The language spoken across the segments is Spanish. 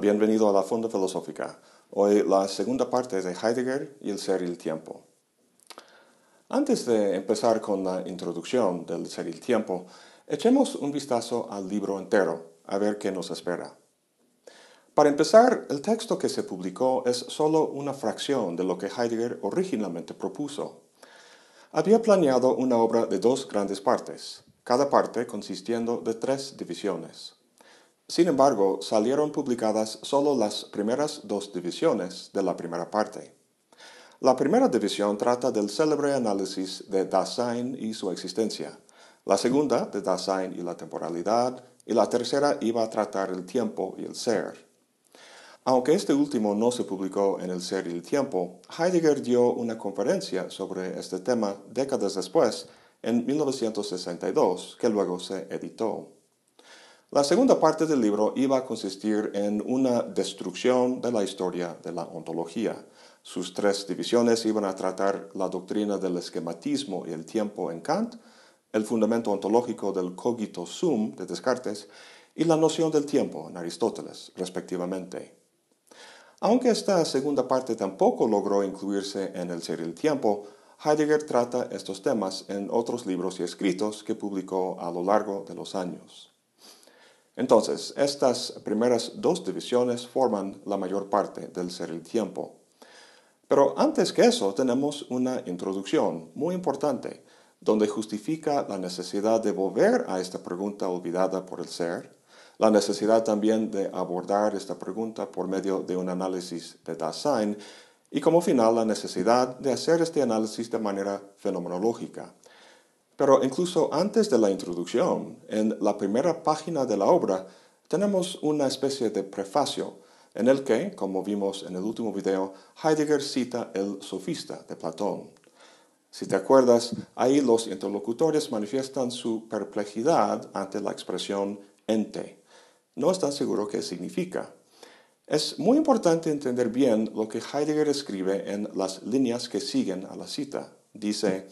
bienvenido a la Fonda Filosófica. Hoy la segunda parte de Heidegger y el ser y el tiempo. Antes de empezar con la introducción del ser y el tiempo, echemos un vistazo al libro entero, a ver qué nos espera. Para empezar, el texto que se publicó es solo una fracción de lo que Heidegger originalmente propuso. Había planeado una obra de dos grandes partes, cada parte consistiendo de tres divisiones. Sin embargo, salieron publicadas solo las primeras dos divisiones de la primera parte. La primera división trata del célebre análisis de Dasein y su existencia, la segunda de Dasein y la temporalidad, y la tercera iba a tratar el tiempo y el ser. Aunque este último no se publicó en El Ser y el Tiempo, Heidegger dio una conferencia sobre este tema décadas después, en 1962, que luego se editó. La segunda parte del libro iba a consistir en una destrucción de la historia de la ontología. Sus tres divisiones iban a tratar la doctrina del esquematismo y el tiempo en Kant, el fundamento ontológico del cogito sum de Descartes y la noción del tiempo en Aristóteles, respectivamente. Aunque esta segunda parte tampoco logró incluirse en el ser el tiempo, Heidegger trata estos temas en otros libros y escritos que publicó a lo largo de los años. Entonces, estas primeras dos divisiones forman la mayor parte del ser el tiempo. Pero antes que eso tenemos una introducción muy importante, donde justifica la necesidad de volver a esta pregunta olvidada por el ser, la necesidad también de abordar esta pregunta por medio de un análisis de Dasein y como final la necesidad de hacer este análisis de manera fenomenológica, pero incluso antes de la introducción, en la primera página de la obra, tenemos una especie de prefacio en el que, como vimos en el último video, Heidegger cita el sofista de Platón. Si te acuerdas, ahí los interlocutores manifiestan su perplejidad ante la expresión ente. No están seguros qué significa. Es muy importante entender bien lo que Heidegger escribe en las líneas que siguen a la cita. Dice,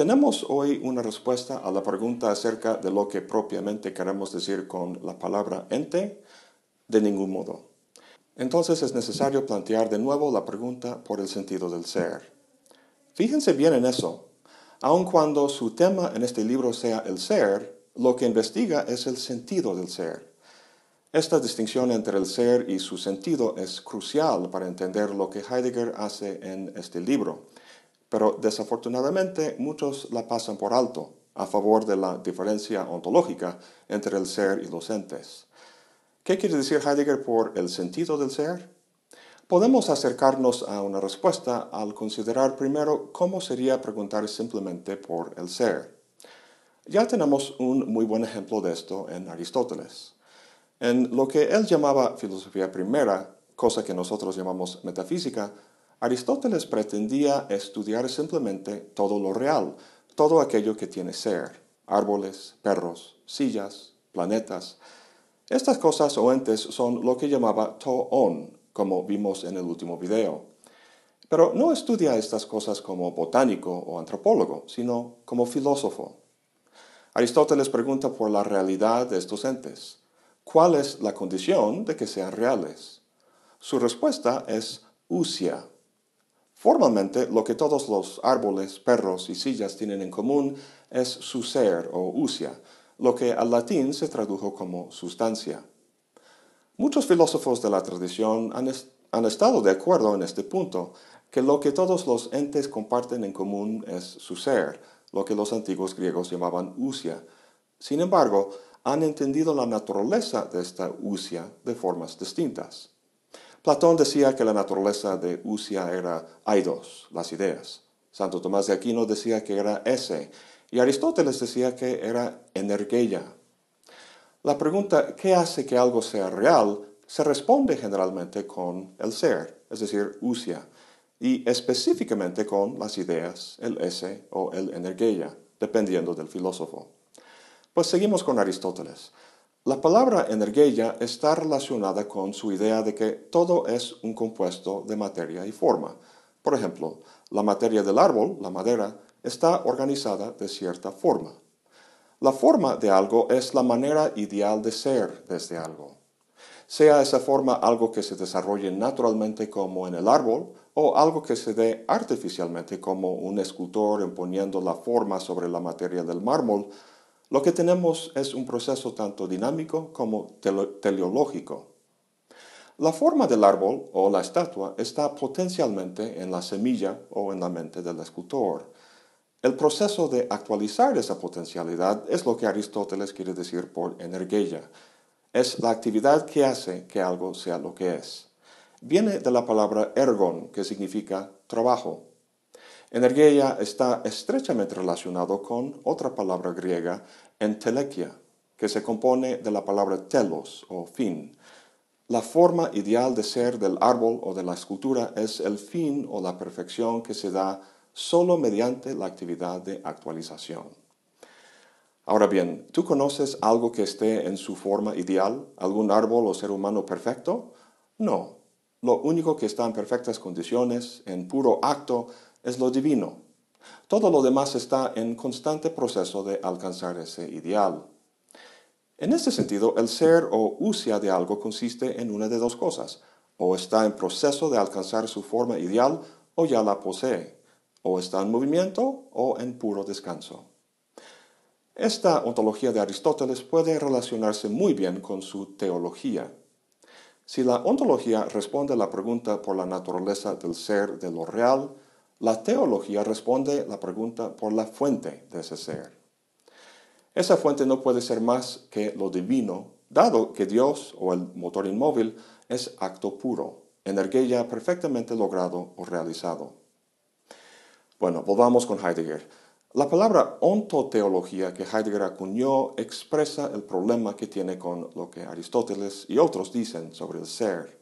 tenemos hoy una respuesta a la pregunta acerca de lo que propiamente queremos decir con la palabra ente, de ningún modo. Entonces es necesario plantear de nuevo la pregunta por el sentido del ser. Fíjense bien en eso. Aun cuando su tema en este libro sea el ser, lo que investiga es el sentido del ser. Esta distinción entre el ser y su sentido es crucial para entender lo que Heidegger hace en este libro pero desafortunadamente muchos la pasan por alto a favor de la diferencia ontológica entre el ser y los entes. ¿Qué quiere decir Heidegger por el sentido del ser? Podemos acercarnos a una respuesta al considerar primero cómo sería preguntar simplemente por el ser. Ya tenemos un muy buen ejemplo de esto en Aristóteles. En lo que él llamaba filosofía primera, cosa que nosotros llamamos metafísica, Aristóteles pretendía estudiar simplemente todo lo real, todo aquello que tiene ser, árboles, perros, sillas, planetas. Estas cosas o entes son lo que llamaba to-on, como vimos en el último video. Pero no estudia estas cosas como botánico o antropólogo, sino como filósofo. Aristóteles pregunta por la realidad de estos entes. ¿Cuál es la condición de que sean reales? Su respuesta es usia, Formalmente, lo que todos los árboles, perros y sillas tienen en común es su ser o usia, lo que al latín se tradujo como sustancia. Muchos filósofos de la tradición han, estado de acuerdo en este punto, que lo que todos los entes comparten en común es su ser, lo que los antiguos griegos llamaban usia. Sin embargo, han entendido la naturaleza de esta usia de formas distintas. Platón decía que la naturaleza de Usia era eidos, las ideas. Santo Tomás de Aquino decía que era ese. Y Aristóteles decía que era energeia. La pregunta, ¿qué hace que algo sea real? se responde generalmente con el ser, es decir, usia, y específicamente con las ideas, el ese o el energeia, dependiendo del filósofo. Pues seguimos con Aristóteles. La palabra energía está relacionada con su idea de que todo es un compuesto de materia y forma. Por ejemplo, la materia del árbol, la madera, está organizada de cierta forma. La forma de algo es la manera ideal de ser desde algo. sea esa forma algo que se desarrolle naturalmente como en el árbol o algo que se dé artificialmente como un escultor imponiendo la forma sobre la materia del mármol, lo que tenemos es un proceso tanto dinámico como teleológico. La forma del árbol o la estatua está potencialmente en la semilla o en la mente del escultor. El proceso de actualizar esa potencialidad es lo que Aristóteles quiere decir por energía, es la actividad que hace que algo sea lo que es. Viene de la palabra ergon, que significa trabajo. Energía está estrechamente relacionado con otra palabra griega, entelequia, que se compone de la palabra telos o fin. La forma ideal de ser del árbol o de la escultura es el fin o la perfección que se da solo mediante la actividad de actualización. Ahora bien, ¿tú conoces algo que esté en su forma ideal? ¿Algún árbol o ser humano perfecto? No. Lo único que está en perfectas condiciones, en puro acto, es lo divino. Todo lo demás está en constante proceso de alcanzar ese ideal. En este sentido, el ser o usia de algo consiste en una de dos cosas. O está en proceso de alcanzar su forma ideal o ya la posee. O está en movimiento o en puro descanso. Esta ontología de Aristóteles puede relacionarse muy bien con su teología. Si la ontología responde a la pregunta por la naturaleza del ser de lo real, la teología responde la pregunta por la fuente de ese ser. Esa fuente no puede ser más que lo divino, dado que Dios o el motor inmóvil es acto puro, energía perfectamente logrado o realizado. Bueno, volvamos con Heidegger. La palabra ontoteología que Heidegger acuñó expresa el problema que tiene con lo que Aristóteles y otros dicen sobre el ser.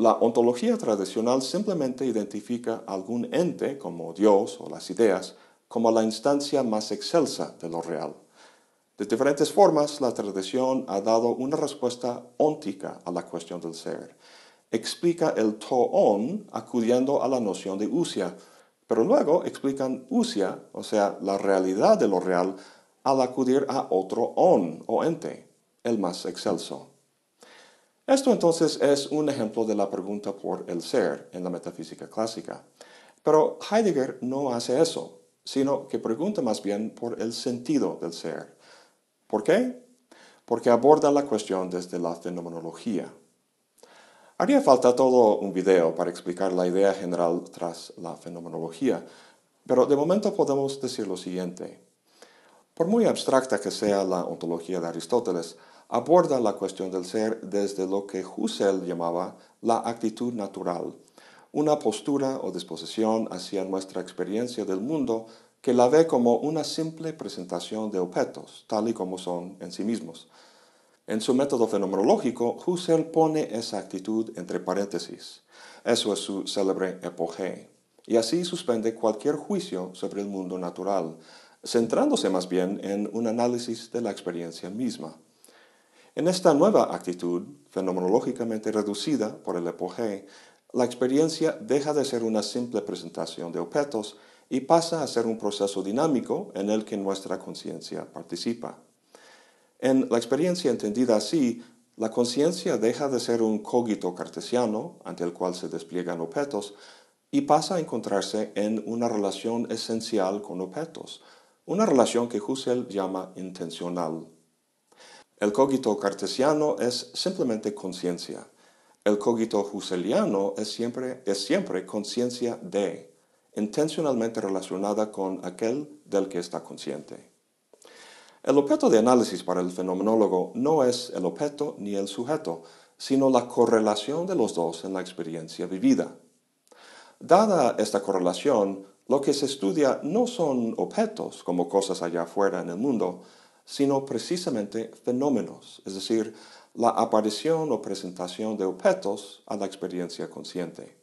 La ontología tradicional simplemente identifica algún ente, como Dios o las ideas, como la instancia más excelsa de lo real. De diferentes formas, la tradición ha dado una respuesta óntica a la cuestión del ser. Explica el toon acudiendo a la noción de usia, pero luego explican usia, o sea, la realidad de lo real, al acudir a otro on o ente, el más excelso. Esto entonces es un ejemplo de la pregunta por el ser en la metafísica clásica. Pero Heidegger no hace eso, sino que pregunta más bien por el sentido del ser. ¿Por qué? Porque aborda la cuestión desde la fenomenología. Haría falta todo un video para explicar la idea general tras la fenomenología, pero de momento podemos decir lo siguiente. Por muy abstracta que sea la ontología de Aristóteles, aborda la cuestión del ser desde lo que Husserl llamaba la actitud natural, una postura o disposición hacia nuestra experiencia del mundo que la ve como una simple presentación de objetos, tal y como son en sí mismos. En su método fenomenológico, Husserl pone esa actitud entre paréntesis. Eso es su célebre epogé. Y así suspende cualquier juicio sobre el mundo natural, centrándose más bien en un análisis de la experiencia misma. En esta nueva actitud, fenomenológicamente reducida por el epogé, la experiencia deja de ser una simple presentación de objetos y pasa a ser un proceso dinámico en el que nuestra conciencia participa. En la experiencia entendida así, la conciencia deja de ser un cogito cartesiano ante el cual se despliegan objetos y pasa a encontrarse en una relación esencial con objetos, una relación que Husserl llama intencional. El cogito cartesiano es simplemente conciencia. El cogito husserliano es siempre, es siempre conciencia de, intencionalmente relacionada con aquel del que está consciente. El objeto de análisis para el fenomenólogo no es el objeto ni el sujeto, sino la correlación de los dos en la experiencia vivida. Dada esta correlación, lo que se estudia no son objetos como cosas allá afuera en el mundo, sino precisamente fenómenos, es decir, la aparición o presentación de objetos a la experiencia consciente.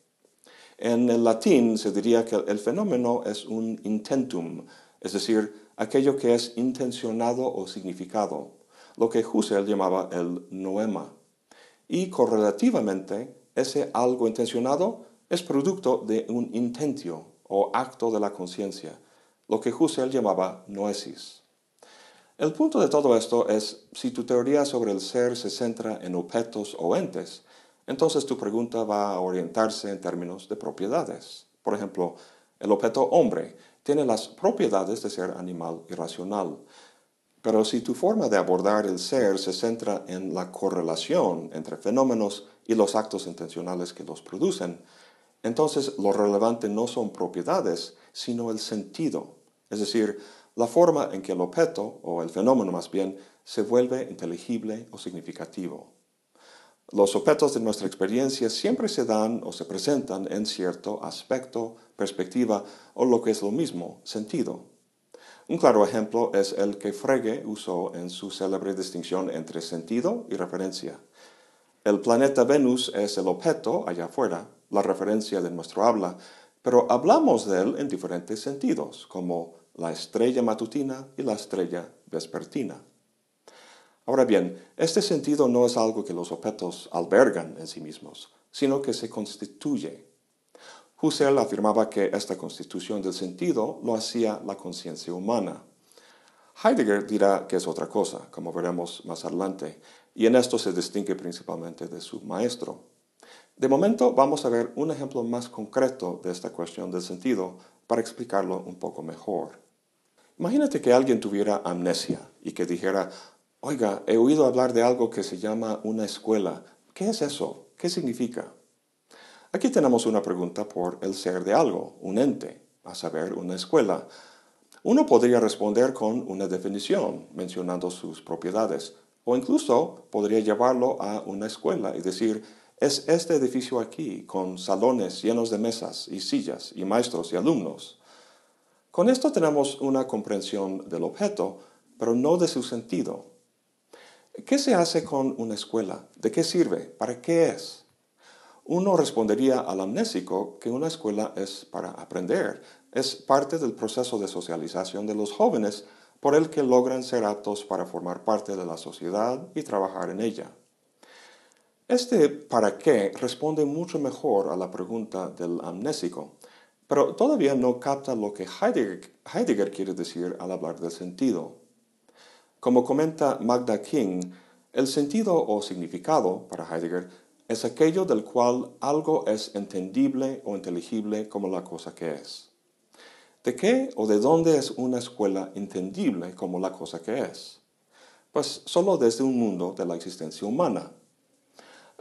En el latín se diría que el fenómeno es un intentum, es decir, aquello que es intencionado o significado, lo que Husserl llamaba el noema. Y correlativamente, ese algo intencionado es producto de un intentio o acto de la conciencia, lo que Husserl llamaba noesis. El punto de todo esto es si tu teoría sobre el ser se centra en objetos o entes, entonces tu pregunta va a orientarse en términos de propiedades. Por ejemplo, el objeto hombre tiene las propiedades de ser animal irracional. Pero si tu forma de abordar el ser se centra en la correlación entre fenómenos y los actos intencionales que los producen, entonces lo relevante no son propiedades, sino el sentido, es decir, la forma en que el objeto, o el fenómeno más bien, se vuelve inteligible o significativo. Los objetos de nuestra experiencia siempre se dan o se presentan en cierto aspecto, perspectiva o lo que es lo mismo, sentido. Un claro ejemplo es el que Frege usó en su célebre distinción entre sentido y referencia. El planeta Venus es el objeto allá afuera, la referencia de nuestro habla, pero hablamos de él en diferentes sentidos, como la estrella matutina y la estrella vespertina. Ahora bien, este sentido no es algo que los objetos albergan en sí mismos, sino que se constituye. Husserl afirmaba que esta constitución del sentido lo hacía la conciencia humana. Heidegger dirá que es otra cosa, como veremos más adelante, y en esto se distingue principalmente de su maestro. De momento vamos a ver un ejemplo más concreto de esta cuestión del sentido para explicarlo un poco mejor. Imagínate que alguien tuviera amnesia y que dijera, oiga, he oído hablar de algo que se llama una escuela. ¿Qué es eso? ¿Qué significa? Aquí tenemos una pregunta por el ser de algo, un ente, a saber, una escuela. Uno podría responder con una definición, mencionando sus propiedades, o incluso podría llevarlo a una escuela y decir, es este edificio aquí, con salones llenos de mesas y sillas y maestros y alumnos. Con esto tenemos una comprensión del objeto, pero no de su sentido. ¿Qué se hace con una escuela? ¿De qué sirve? ¿Para qué es? Uno respondería al amnésico que una escuela es para aprender, es parte del proceso de socialización de los jóvenes por el que logran ser aptos para formar parte de la sociedad y trabajar en ella. Este para qué responde mucho mejor a la pregunta del amnésico, pero todavía no capta lo que Heidegger, quiere decir al hablar del sentido. Como comenta Magda King, el sentido o significado para Heidegger es aquello del cual algo es entendible o inteligible como la cosa que es. ¿De qué o de dónde es una escuela entendible como la cosa que es? Pues solo desde un mundo de la existencia humana.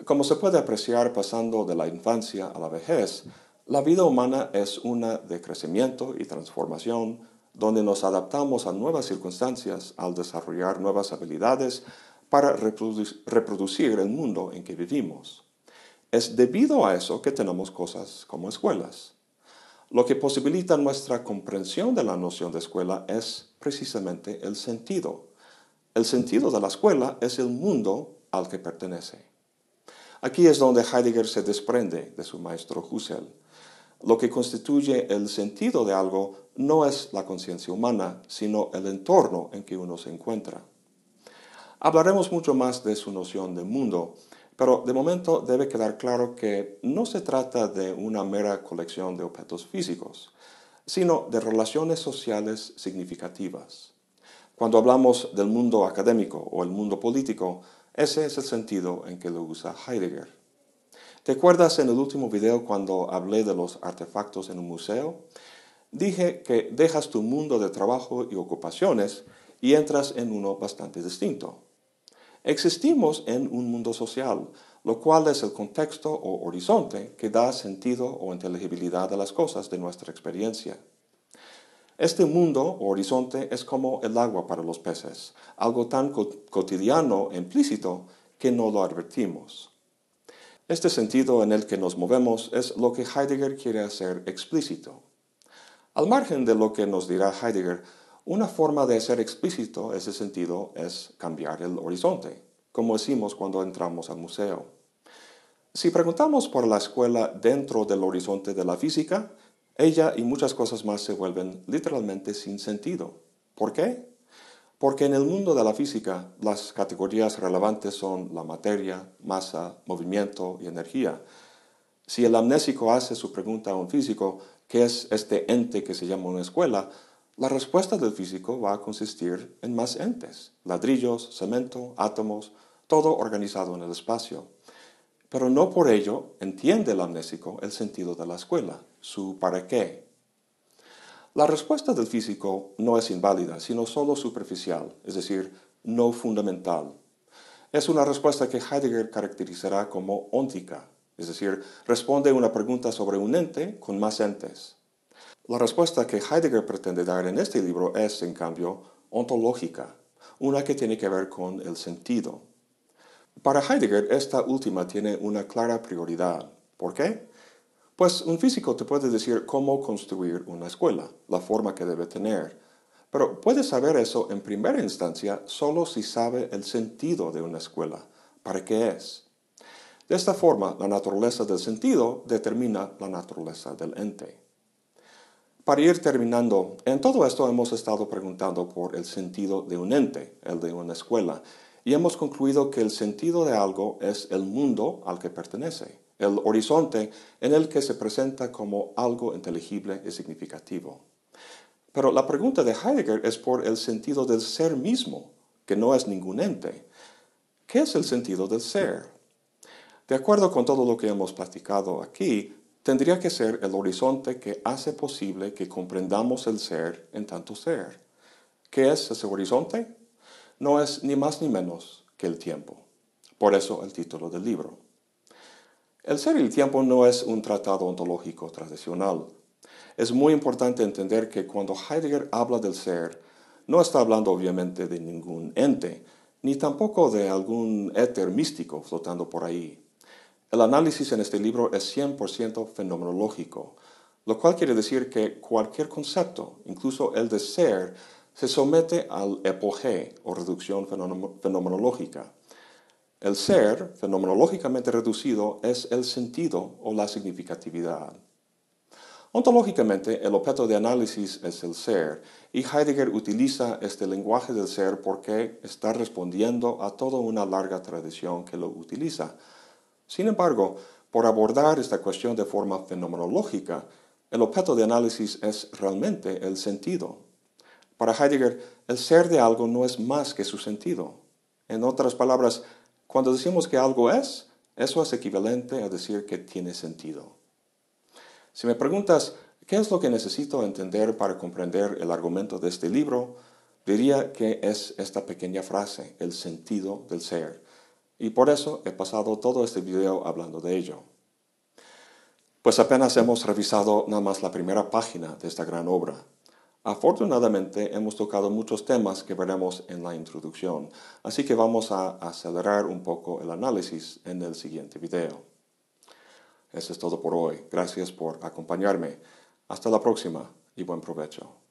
Como se puede apreciar pasando de la infancia a la vejez, la vida humana es una de crecimiento y transformación, donde nos adaptamos a nuevas circunstancias al desarrollar nuevas habilidades para reproducir el mundo en que vivimos. Es debido a eso que tenemos cosas como escuelas. Lo que posibilita nuestra comprensión de la noción de escuela es precisamente el sentido. El sentido de la escuela es el mundo al que pertenece. Aquí es donde Heidegger se desprende de su maestro Husserl lo que constituye el sentido de algo no es la conciencia humana, sino el entorno en que uno se encuentra. Hablaremos mucho más de su noción de mundo, pero de momento debe quedar claro que no se trata de una mera colección de objetos físicos, sino de relaciones sociales significativas. Cuando hablamos del mundo académico o el mundo político, ese es el sentido en que lo usa Heidegger. ¿Te acuerdas en el último video cuando hablé de los artefactos en un museo? Dije que dejas tu mundo de trabajo y ocupaciones y entras en uno bastante distinto. Existimos en un mundo social, lo cual es el contexto o horizonte que da sentido o inteligibilidad a las cosas de nuestra experiencia. Este mundo o horizonte es como el agua para los peces, algo tan cotidiano e implícito que no lo advertimos. Este sentido en el que nos movemos es lo que Heidegger quiere hacer explícito. Al margen de lo que nos dirá Heidegger, una forma de hacer explícito ese sentido es cambiar el horizonte, como decimos cuando entramos al museo. Si preguntamos por la escuela dentro del horizonte de la física, ella y muchas cosas más se vuelven literalmente sin sentido. ¿Por qué? Porque en el mundo de la física las categorías relevantes son la materia, masa, movimiento y energía. Si el amnésico hace su pregunta a un físico, ¿qué es este ente que se llama una escuela? La respuesta del físico va a consistir en más entes, ladrillos, cemento, átomos, todo organizado en el espacio. Pero no por ello entiende el amnésico el sentido de la escuela, su para qué. La respuesta del físico no es inválida, sino solo superficial, es decir, no fundamental. Es una respuesta que Heidegger caracterizará como óntica, es decir, responde a una pregunta sobre un ente con más entes. La respuesta que Heidegger pretende dar en este libro es, en cambio, ontológica, una que tiene que ver con el sentido. Para Heidegger, esta última tiene una clara prioridad. ¿Por qué? Pues un físico te puede decir cómo construir una escuela, la forma que debe tener, pero puede saber eso en primera instancia solo si sabe el sentido de una escuela, para qué es. De esta forma, la naturaleza del sentido determina la naturaleza del ente. Para ir terminando, en todo esto hemos estado preguntando por el sentido de un ente, el de una escuela, y hemos concluido que el sentido de algo es el mundo al que pertenece, el horizonte en el que se presenta como algo inteligible y significativo. Pero la pregunta de Heidegger es por el sentido del ser mismo, que no es ningún ente. ¿Qué es el sentido del ser? De acuerdo con todo lo que hemos platicado aquí, tendría que ser el horizonte que hace posible que comprendamos el ser en tanto ser. ¿Qué es ese horizonte? No es ni más ni menos que el tiempo. Por eso el título del libro. El ser y el tiempo no es un tratado ontológico tradicional. Es muy importante entender que cuando Heidegger habla del ser, no está hablando obviamente de ningún ente, ni tampoco de algún éter místico flotando por ahí. El análisis en este libro es 100% fenomenológico, lo cual quiere decir que cualquier concepto, incluso el de ser, se somete al epogé o reducción fenomenológica. El ser, fenomenológicamente reducido, es el sentido o la significatividad. Ontológicamente, el objeto de análisis es el ser, y Heidegger utiliza este lenguaje del ser porque está respondiendo a toda una larga tradición que lo utiliza, sin embargo, por abordar esta cuestión de forma fenomenológica, el objeto de análisis es realmente el sentido. Para Heidegger, el ser de algo no es más que su sentido. En otras palabras, cuando decimos que algo es, eso es equivalente a decir que tiene sentido. Si me preguntas, ¿qué es lo que necesito entender para comprender el argumento de este libro? Diría que es esta pequeña frase, el sentido del ser. Y por eso he pasado todo este video hablando de ello. Pues apenas hemos revisado nada más la primera página de esta gran obra. Afortunadamente hemos tocado muchos temas que veremos en la introducción, así que vamos a acelerar un poco el análisis en el siguiente video. Eso es todo por hoy. Gracias por acompañarme. Hasta la próxima y buen provecho.